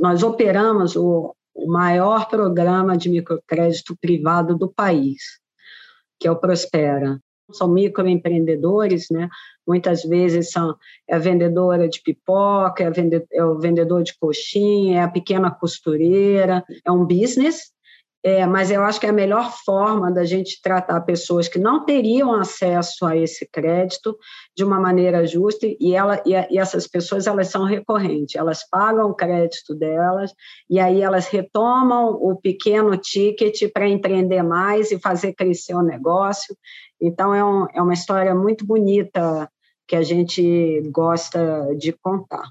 nós, operamos o, o maior programa de microcrédito privado do país, que é o Prospera. São microempreendedores, né? muitas vezes são é a vendedora de pipoca, é, vende, é o vendedor de coxinha, é a pequena costureira, é um business é, mas eu acho que a melhor forma da gente tratar pessoas que não teriam acesso a esse crédito de uma maneira justa e, ela, e, e essas pessoas elas são recorrentes, elas pagam o crédito delas e aí elas retomam o pequeno ticket para empreender mais e fazer crescer o negócio. Então é, um, é uma história muito bonita que a gente gosta de contar.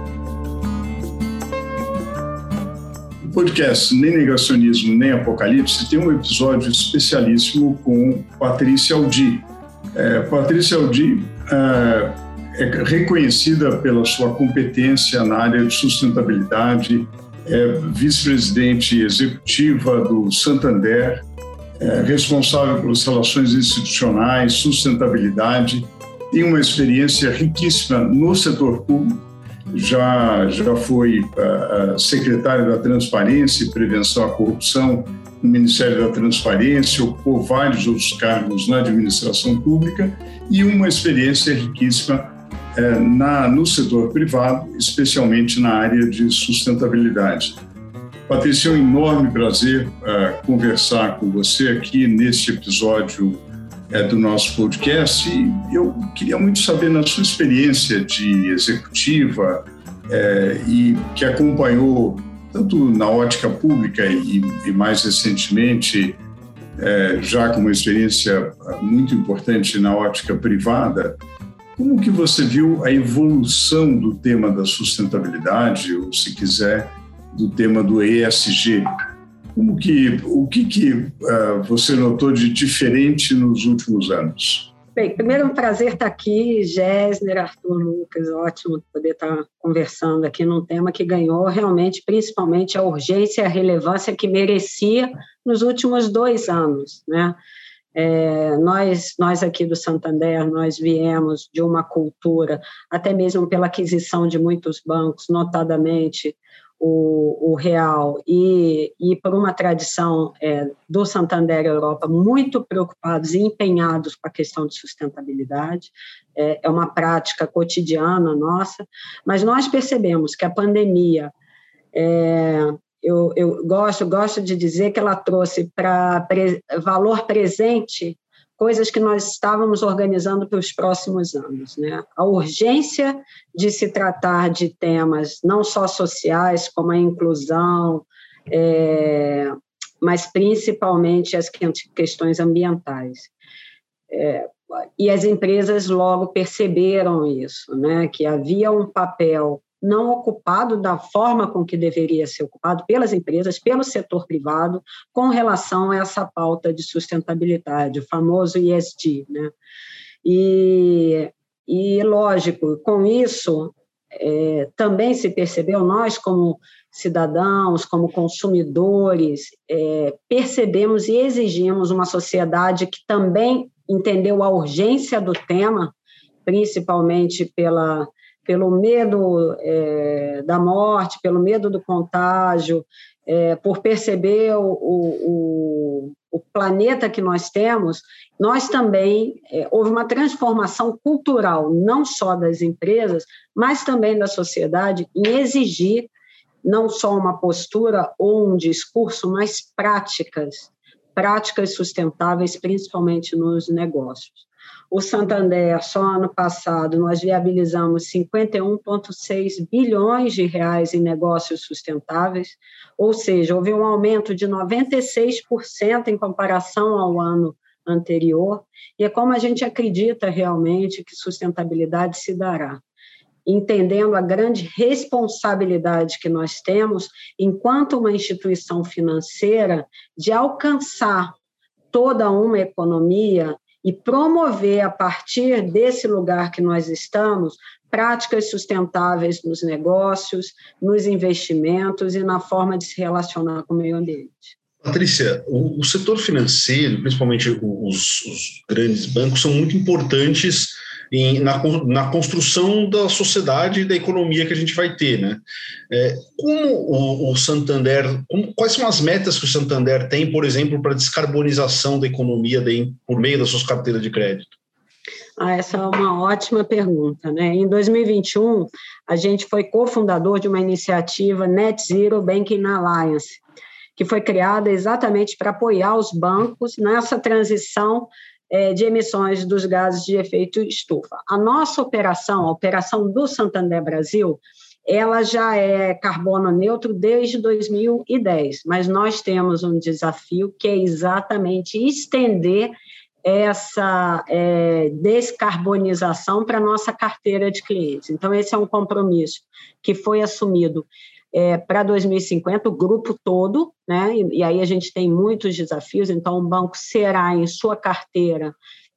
podcast Nem Negacionismo Nem Apocalipse tem um episódio especialíssimo com Patrícia Aldi. É, Patrícia Aldi é, é, reconhecida pela sua competência na área de sustentabilidade, é vice-presidente executiva do Santander, é responsável pelas relações institucionais, sustentabilidade, tem uma experiência riquíssima no setor público já, já foi uh, secretário da Transparência e Prevenção à Corrupção no Ministério da Transparência, ocupou vários outros cargos na administração pública e uma experiência riquíssima uh, na, no setor privado, especialmente na área de sustentabilidade. Patrícia, é um enorme prazer uh, conversar com você aqui neste episódio é, do nosso podcast. E eu queria muito saber, na sua experiência de executiva é, e que acompanhou tanto na ótica pública e, e mais recentemente, é, já com uma experiência muito importante na ótica privada, como que você viu a evolução do tema da sustentabilidade, ou se quiser, do tema do ESG como que, o que, que uh, você notou de diferente nos últimos anos? Bem, primeiro é um prazer estar aqui, Gessner, Arthur Lucas, ótimo poder estar conversando aqui num tema que ganhou realmente, principalmente, a urgência e a relevância que merecia nos últimos dois anos, né? É, nós, nós aqui do Santander, nós viemos de uma cultura, até mesmo pela aquisição de muitos bancos, notadamente o, o real e, e por uma tradição é, do Santander Europa muito preocupados e empenhados com a questão de sustentabilidade, é, é uma prática cotidiana nossa, mas nós percebemos que a pandemia é, eu, eu, gosto, gosto de dizer que ela trouxe para pre, valor presente coisas que nós estávamos organizando para os próximos anos. Né? A urgência de se tratar de temas não só sociais, como a inclusão, é, mas principalmente as questões ambientais. É, e as empresas logo perceberam isso, né? que havia um papel não ocupado da forma com que deveria ser ocupado pelas empresas, pelo setor privado, com relação a essa pauta de sustentabilidade, o famoso ESG. Né? E, e, lógico, com isso, é, também se percebeu, nós como cidadãos, como consumidores, é, percebemos e exigimos uma sociedade que também entendeu a urgência do tema, principalmente pela pelo medo é, da morte, pelo medo do contágio, é, por perceber o, o, o, planeta que nós temos, nós também é, houve uma transformação cultural, não só das empresas, mas também da sociedade, em exigir não só uma postura ou um discurso, mas práticas, práticas sustentáveis, principalmente nos negócios. O Santander, só ano passado, nós viabilizamos 51,6 bilhões de reais em negócios sustentáveis, ou seja, houve um aumento de 96% em comparação ao ano anterior, e é como a gente acredita realmente que sustentabilidade se dará. Entendendo a grande responsabilidade que nós temos, enquanto uma instituição financeira, de alcançar toda uma economia e promover, a partir desse lugar que nós estamos, práticas sustentáveis nos negócios, nos investimentos e na forma de se relacionar com o meio ambiente. Patrícia, o, o setor financeiro, principalmente os, os, grandes bancos, são muito importantes em, na, na, construção da sociedade e da economia que a gente vai ter. Né? É, como o, o Santander, como, quais são as metas que o Santander tem, por exemplo, para descarbonização da economia de, por meio das suas carteiras de crédito? Ah, essa é uma ótima pergunta. Né? Em 2021, a gente foi cofundador de uma iniciativa Net Zero Banking Alliance, que foi criada exatamente para apoiar os bancos nessa transição de emissões dos gases de efeito estufa. A nossa operação, a operação do Santander Brasil, ela já é carbono neutro desde 2010, mas nós temos um desafio que é exatamente estender essa é, descarbonização para nossa carteira de clientes. Então, esse é um compromisso que foi assumido é, para 2050, o grupo todo, né? E, e, aí a gente tem muitos desafios, então o banco será em sua carteira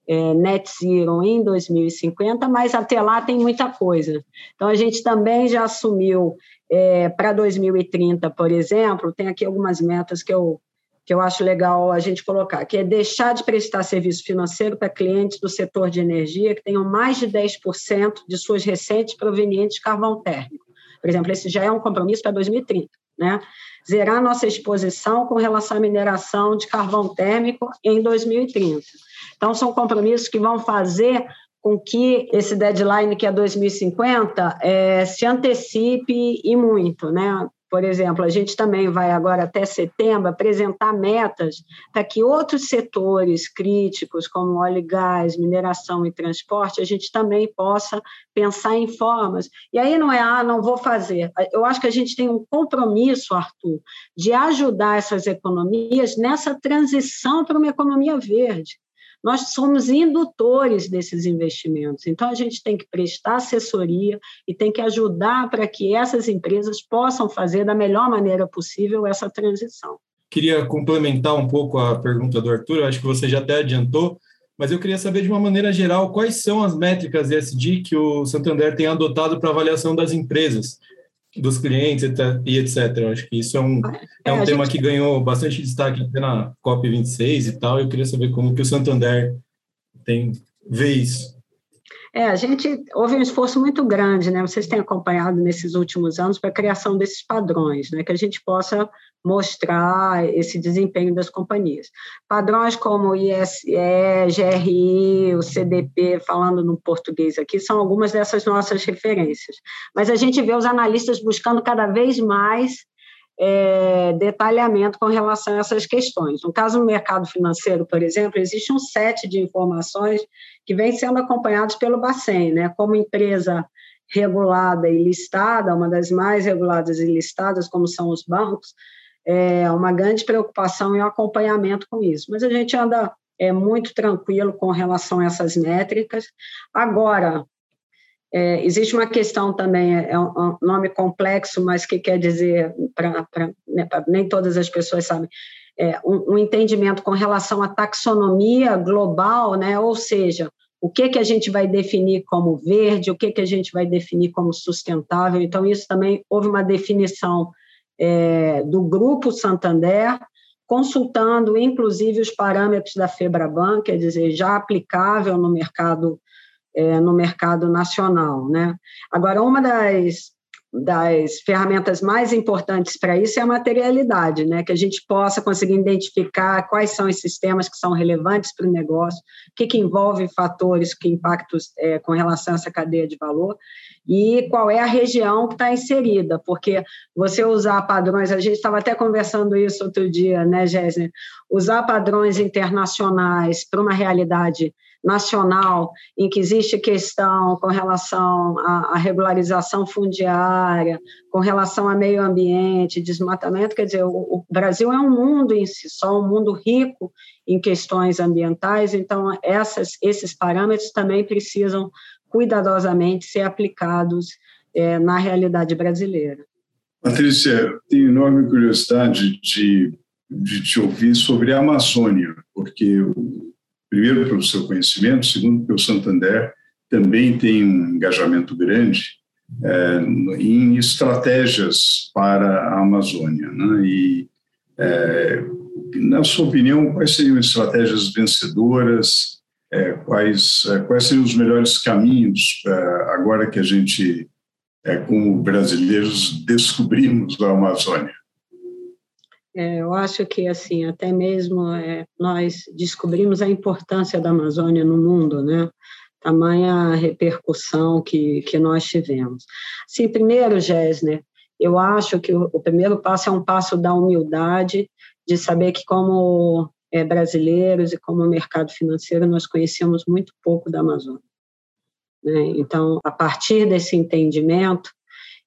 é, net zero em 2050, mas até lá tem muita coisa. Então a gente também já assumiu é, para 2030, por exemplo, tem aqui algumas metas que eu que eu acho legal a gente colocar, que é deixar de prestar serviço financeiro para clientes do setor de energia que tenham mais de 10% de suas receitas provenientes de carvão térmico. Por exemplo, esse já é um compromisso para 2030, né? Zerar nossa exposição com relação à mineração de carvão térmico em 2030. Então, são compromissos que vão fazer com que esse deadline, que é 2050, é, se antecipe e muito, né? Por exemplo, a gente também vai agora até setembro apresentar metas para que outros setores críticos, como óleo e gás, mineração e transporte, a gente também possa pensar em formas. E aí não é, ah, não vou fazer. Eu acho que a gente tem um compromisso, Arthur, de ajudar essas economias nessa transição para uma economia verde nós somos indutores desses investimentos. Então, a gente tem que prestar assessoria e tem que ajudar para que essas empresas possam fazer da melhor maneira possível essa transição. Queria complementar um pouco a pergunta do Arthur, acho que você já até adiantou, mas eu queria saber de uma maneira geral quais são as métricas ESG que o Santander tem adotado para avaliação das empresas dos clientes e etc. Eu acho que isso é um, é, é um tema gente... que ganhou bastante destaque até na COP26 e tal. Eu queria saber como que o Santander tem vê isso. É, a gente houve um esforço muito grande, né? Vocês têm acompanhado nesses últimos anos para a criação desses padrões, né? Que a gente possa mostrar esse desempenho das companhias. Padrões como o ISE, GRI, o CDP, falando no português aqui, são algumas dessas nossas referências. Mas a gente vê os analistas buscando cada vez mais é, detalhamento com relação a essas questões. No caso do mercado financeiro, por exemplo, existe um set de informações que vem sendo acompanhados pelo Bacen, né? Como empresa regulada e listada, uma das mais reguladas e listadas, como são os bancos, é uma grande preocupação e um acompanhamento com isso. Mas a gente anda é, muito tranquilo com relação a essas métricas. Agora, é, existe uma questão também, é, é um nome complexo, mas que quer dizer, para né, nem todas as pessoas sabem, é, um, um, entendimento com relação à taxonomia global, né, ou seja, o que, que a gente vai definir como verde, o que, que a gente vai definir como sustentável. Então, isso também houve uma definição é, do Grupo Santander, consultando, inclusive, os parâmetros da FEBRABAN, quer dizer, já aplicável no mercado é, no mercado nacional. Né? Agora, uma das, das ferramentas mais importantes para isso é a materialidade, né? que a gente possa conseguir identificar quais são os sistemas que são relevantes para o negócio, o que, que envolve fatores, que impactos é, com relação a essa cadeia de valor, e qual é a região que está inserida, porque você usar padrões, a gente estava até conversando isso outro dia, né, Jéssica? Usar padrões internacionais para uma realidade nacional em que existe questão com relação à, regularização fundiária, com relação ao meio ambiente, desmatamento, quer dizer, o, o, Brasil é um mundo em si só, um mundo rico em questões ambientais, então essas, esses parâmetros também precisam cuidadosamente ser aplicados é, na realidade brasileira. Patrícia, tenho enorme curiosidade de, de te ouvir sobre a Amazônia, porque primeiro pelo seu conhecimento, segundo porque o Santander também tem um engajamento grande é, em estratégias para a Amazônia. Né? E, é, na sua opinião, quais seriam estratégias vencedoras? É, quais, quais seriam os melhores caminhos agora que a gente, como brasileiros, descobrimos a Amazônia? É, eu acho que assim até mesmo é, nós descobrimos a importância da Amazônia no mundo, né? Tamanha repercussão que, que nós tivemos. Sim, primeiro, Gessner, eu acho que o, o, primeiro passo é um passo da humildade, de saber que como é, brasileiros e como mercado financeiro nós conhecemos muito pouco da Amazônia. Né? Então, a partir desse entendimento,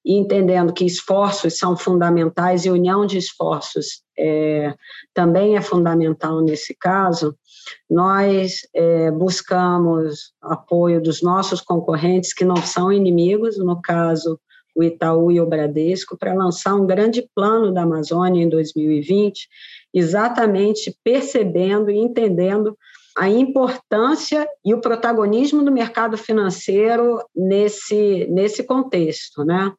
e entendendo que esforços são fundamentais e união de esforços é, também é fundamental nesse caso, nós é, buscamos apoio dos nossos concorrentes, que não são inimigos, no caso, o Itaú e o Bradesco, para lançar um grande plano da Amazônia em 2020, exatamente percebendo e entendendo a importância e o protagonismo do mercado financeiro nesse, nesse contexto, né?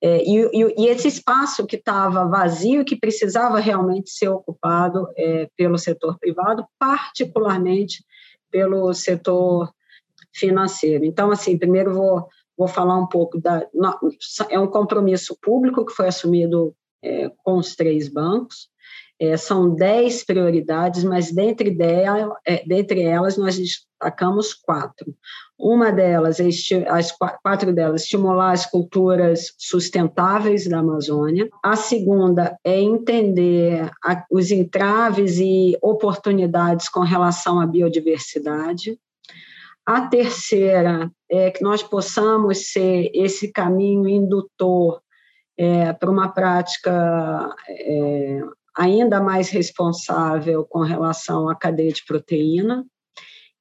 É, e, e, e, esse espaço que estava vazio que precisava realmente ser ocupado é, pelo setor privado, particularmente pelo setor financeiro. Então, assim, primeiro vou, vou falar um pouco da. É um compromisso público que foi assumido é, com os três bancos. É, são dez prioridades, mas dentre, dela, é, dentre elas nós destacamos quatro. Uma delas, é as quatro delas, estimular as culturas sustentáveis da Amazônia. A segunda é entender a, os entraves e oportunidades com relação à biodiversidade. A terceira é que nós possamos ser esse caminho indutor é, para uma prática é, ainda mais responsável com relação à cadeia de proteína.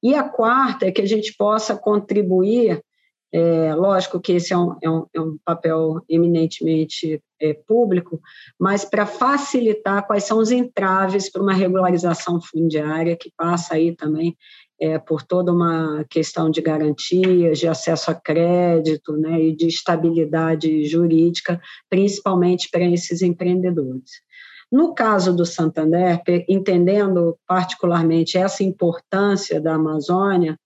E a quarta é que a gente possa contribuir, é, lógico que esse é um, é um, é um papel eminentemente é, público, mas para facilitar quais são os entraves para uma regularização fundiária, que passa aí também é, por toda uma questão de garantias, de acesso a crédito né, e de estabilidade jurídica, principalmente para esses empreendedores. No caso do Santander, entendendo particularmente essa importância da Amazônia,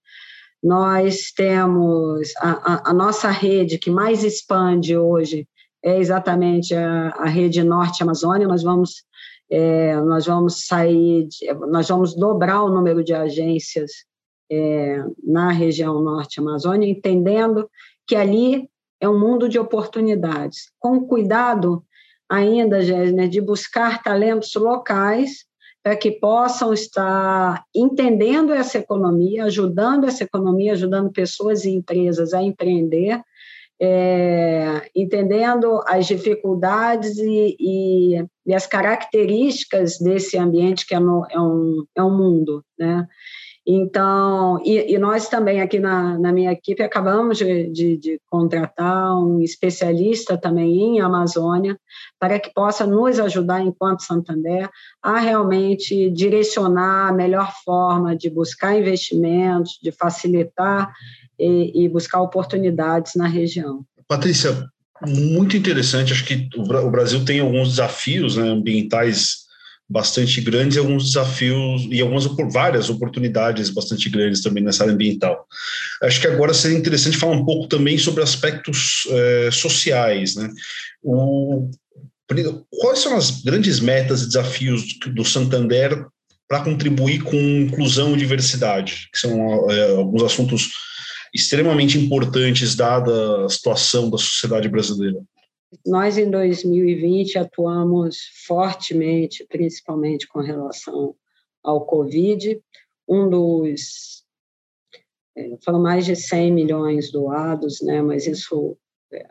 nós temos a, a, a nossa rede que mais expande hoje é exatamente a, a rede Norte Amazônia. Nós vamos é, nós vamos sair, nós vamos dobrar o número de agências é, na região Norte Amazônia, entendendo que ali é um mundo de oportunidades. Com cuidado ainda, Gésner, de buscar talentos locais para que possam estar entendendo essa economia, ajudando essa economia, ajudando pessoas e empresas a empreender, é, entendendo as dificuldades e, e, e, as características desse ambiente que é, no, é, um, é um mundo, né? Então, e, e, nós também aqui na, na minha equipe acabamos de, de, de, contratar um especialista também em Amazônia para que possa nos ajudar, enquanto Santander, a realmente direcionar a melhor forma de buscar investimentos, de facilitar e, e buscar oportunidades na região. Patrícia, muito interessante. Acho que o Brasil tem alguns desafios né, ambientais bastante grandes e alguns desafios e algumas várias oportunidades bastante grandes também nessa área ambiental. Acho que agora seria interessante falar um pouco também sobre aspectos é, sociais, né? O, quais são as grandes metas e desafios do Santander para contribuir com inclusão e diversidade, que são é, alguns assuntos extremamente importantes dada a situação da sociedade brasileira? Nós, em 2020, atuamos fortemente, principalmente com relação ao Covid. Um dos. É, foram mais de 100 milhões doados, né, mas isso é,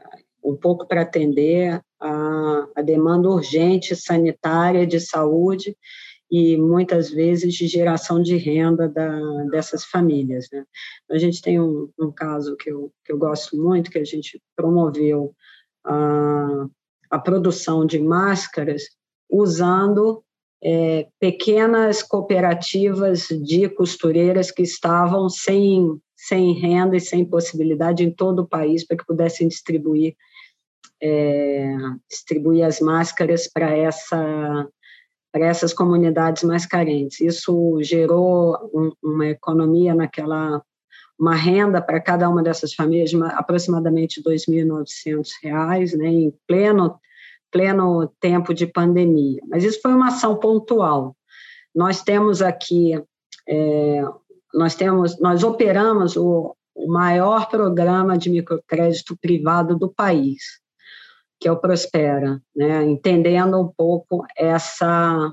um pouco para atender a, a demanda urgente sanitária de saúde e muitas vezes de geração de renda da, dessas famílias. Né? A gente tem um, um, caso que eu, que eu gosto muito, que a gente promoveu a, a produção de máscaras usando é, pequenas cooperativas de costureiras que estavam sem, sem renda e sem possibilidade em todo o país para que pudessem distribuir é, distribuir as máscaras para essa para essas comunidades mais carentes. Isso gerou um, uma economia naquela, uma renda para cada uma dessas famílias de aproximadamente R$ 2.900, né, em pleno, pleno tempo de pandemia. Mas isso foi uma ação pontual. Nós temos aqui, é, nós temos, nós operamos o, o maior programa de microcrédito privado do país que é o Prospera, né? entendendo um pouco essa,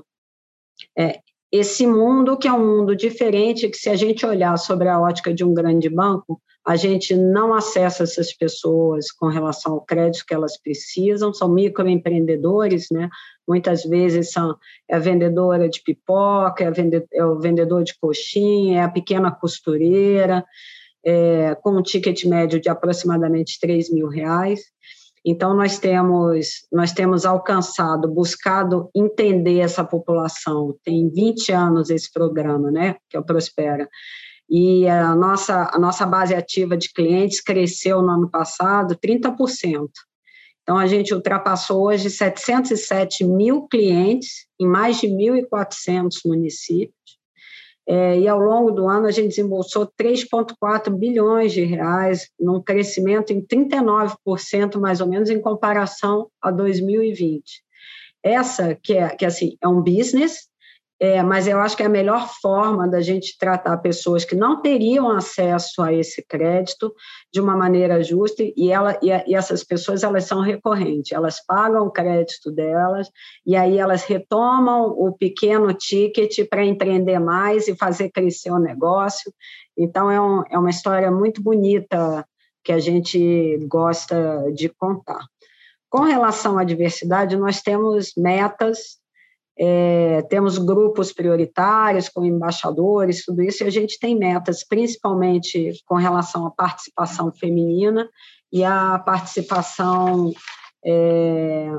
é, esse mundo que é um mundo diferente, que se a gente olhar sobre a ótica de um grande banco, a gente não acessa essas pessoas com relação ao crédito que elas precisam, são microempreendedores, né? muitas vezes são é a vendedora de pipoca, é, vende, é o vendedor de coxinha, é a pequena costureira, é, com um ticket médio de aproximadamente 3 mil reais, então, nós temos, nós temos alcançado, buscado entender essa população. Tem 20 anos esse programa, né, que é o Prospera. E a nossa, a nossa base ativa de clientes cresceu no ano passado 30%. Então, a gente ultrapassou hoje 707 mil clientes em mais de 1.400 municípios. É, e ao longo do ano a gente desembolsou 3,4 bilhões de reais, num crescimento em 39% mais ou menos em comparação a 2020. Essa que é que assim é um business é, mas eu acho que a melhor forma da gente tratar pessoas que não teriam acesso a esse crédito de uma maneira justa e, ela, e, e essas pessoas elas são recorrentes, elas pagam o crédito delas e aí elas retomam o pequeno ticket para empreender mais e fazer crescer o negócio. Então é, um, é uma história muito bonita que a gente gosta de contar. Com relação à diversidade, nós temos metas é, temos grupos prioritários com embaixadores, tudo isso, e a gente tem metas, principalmente com relação à participação feminina e à participação é,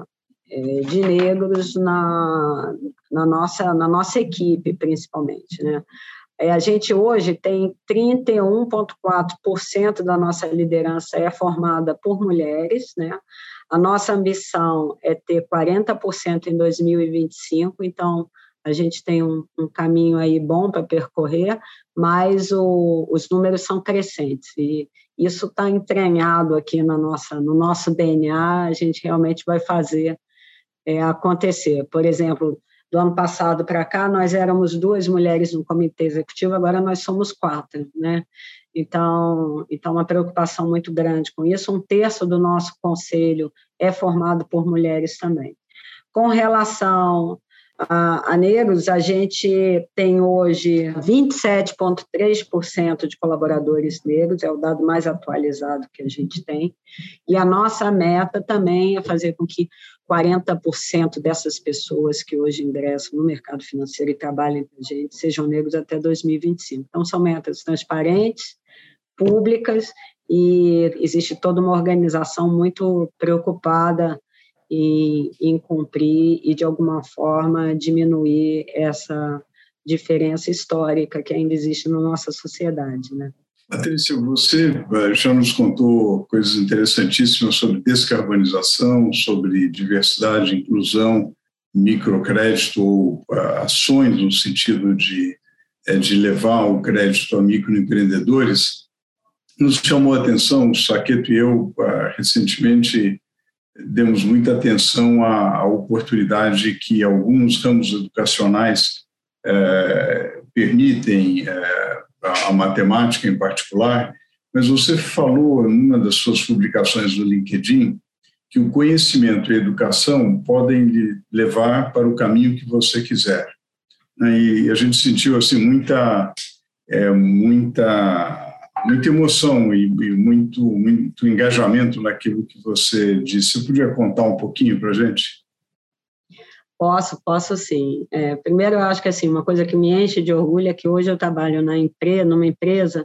é de negros na, na, nossa, na nossa equipe, principalmente. Né? É, a gente hoje tem 31,4% da nossa liderança é formada por mulheres, né? A nossa ambição é ter 40% em 2025, então a gente tem um, um caminho aí bom para percorrer, mas o, os números são crescentes e isso está entranhado aqui na nossa, no nosso DNA, a gente realmente vai fazer é, acontecer. Por exemplo, do ano passado para cá, nós éramos duas mulheres no comitê executivo, agora nós somos quatro, né? Então, então uma preocupação muito grande com isso. Um terço do nosso conselho é formado por mulheres também. Com relação a, a negros, a gente tem hoje 27,3% de colaboradores negros, é o dado mais atualizado que a gente tem, e a nossa meta também é fazer com que 40% dessas pessoas que hoje ingressam no mercado financeiro e trabalham com a gente sejam negros até 2025. Então, são metas transparentes, públicas, e existe toda uma organização muito preocupada em, em cumprir e, de alguma forma, diminuir essa diferença histórica que ainda existe na nossa sociedade, né? Patrícia, você eh, já nos contou coisas interessantíssimas sobre descarbonização, sobre diversidade, inclusão microcrédito ou uh, ações no sentido de, é, de levar o crédito a microempreendedores, nos chamou a atenção, o Saqueto e eu, recentemente, demos muita atenção à, oportunidade que alguns ramos educacionais permitem, a matemática em particular, mas você falou numa das suas publicações no LinkedIn que o conhecimento e a educação podem lhe levar para o caminho que você quiser. Né? E a gente sentiu assim muita é, muita muita emoção e, e, muito muito engajamento naquilo que você disse. Você podia contar um pouquinho para a gente? Posso, posso sim. É, primeiro, eu acho que assim uma coisa que me enche de orgulho é que hoje eu trabalho na empresa, numa empresa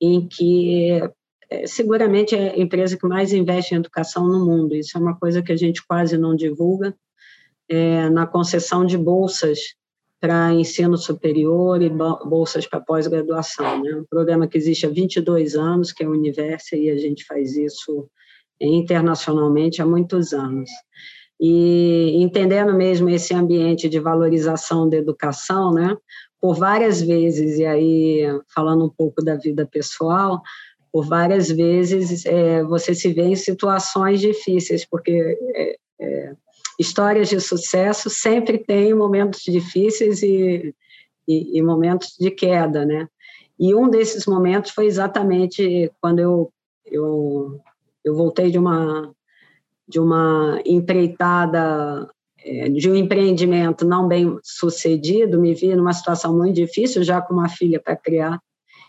em que é, seguramente é a empresa que mais investe em educação no mundo. Isso é uma coisa que a gente quase não divulga. É, na concessão de bolsas para ensino superior e bolsas para pós-graduação. Né? Um programa que existe há 22 anos, que é o Universo, e a gente faz isso internacionalmente há muitos anos. E entendendo mesmo esse ambiente de valorização da educação, né? por várias vezes, e aí falando um pouco da vida pessoal, por várias vezes é, você se vê em situações difíceis, porque é, é, histórias de sucesso sempre têm momentos difíceis e, e, e, momentos de queda, né? E um desses momentos foi exatamente quando eu, eu, eu voltei de uma, de uma empreitada, é, de um empreendimento não bem sucedido, me vi numa situação muito difícil, já com uma filha para criar,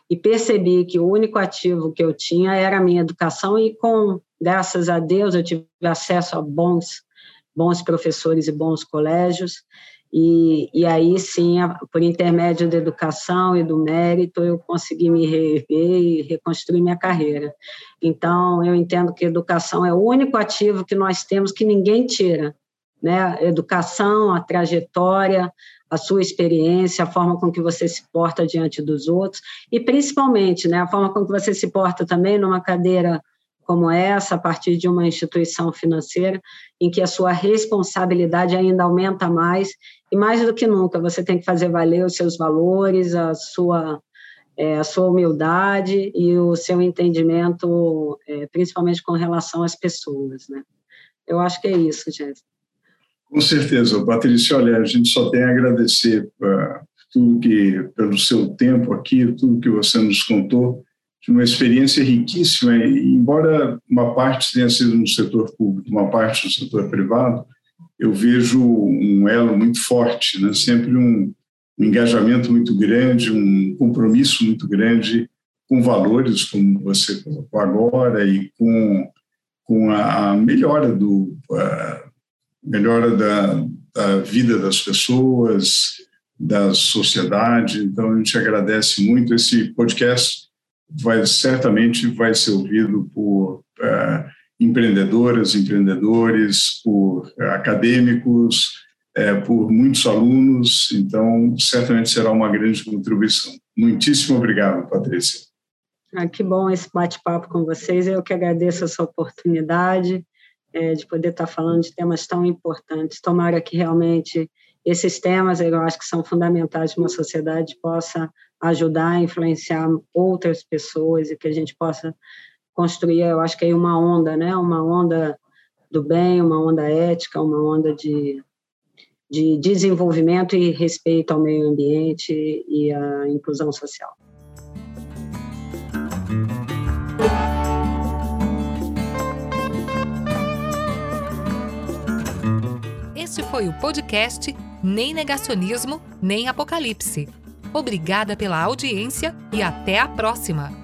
e percebi que o único ativo que eu tinha era a minha educação e com graças a Deus eu tive acesso a bons bons professores e bons colégios e, e aí sim por intermédio da educação e do mérito eu consegui me reerguer e reconstruir minha carreira. Então eu entendo que educação é o único ativo que nós temos que ninguém tira né? Educação a trajetória a sua experiência, a forma com que você se porta diante dos outros e principalmente, né, a forma com que você se porta também numa cadeira como essa, a partir de uma instituição financeira, em que a sua responsabilidade ainda aumenta mais e mais do que nunca você tem que fazer valer os seus valores, a sua é, a sua humildade e o seu entendimento, é, principalmente com relação às pessoas, né? Eu acho que é isso, Jéssica. Com certeza, Patrícia. Olha, a gente só tem a agradecer uh, tudo que, pelo seu tempo aqui, tudo que você nos contou, de uma experiência riquíssima. E, embora uma parte tenha sido no setor público, uma parte no setor privado, eu vejo um elo muito forte, né? sempre um, um engajamento muito grande, um compromisso muito grande com valores, como você colocou agora, e com, com a, a melhora do. Uh, melhora da, da vida das pessoas, da sociedade. Então, a gente agradece muito. Esse podcast vai certamente vai ser ouvido por uh, empreendedoras, empreendedores, por uh, acadêmicos, uh, por muitos alunos. Então, certamente será uma grande contribuição. Muitíssimo obrigado, Patrícia. Ah, que bom esse bate-papo com vocês. Eu que agradeço essa oportunidade é, de poder estar falando de temas tão importantes. Tomara que realmente esses temas, eu acho que são fundamentais para uma sociedade possa ajudar a influenciar outras pessoas e que a gente possa construir, eu acho que aí uma onda, né? Uma onda do bem, uma onda ética, uma onda de, de desenvolvimento e respeito ao meio ambiente e à inclusão social. Este foi o podcast Nem Negacionismo, Nem Apocalipse. Obrigada pela audiência e até a próxima!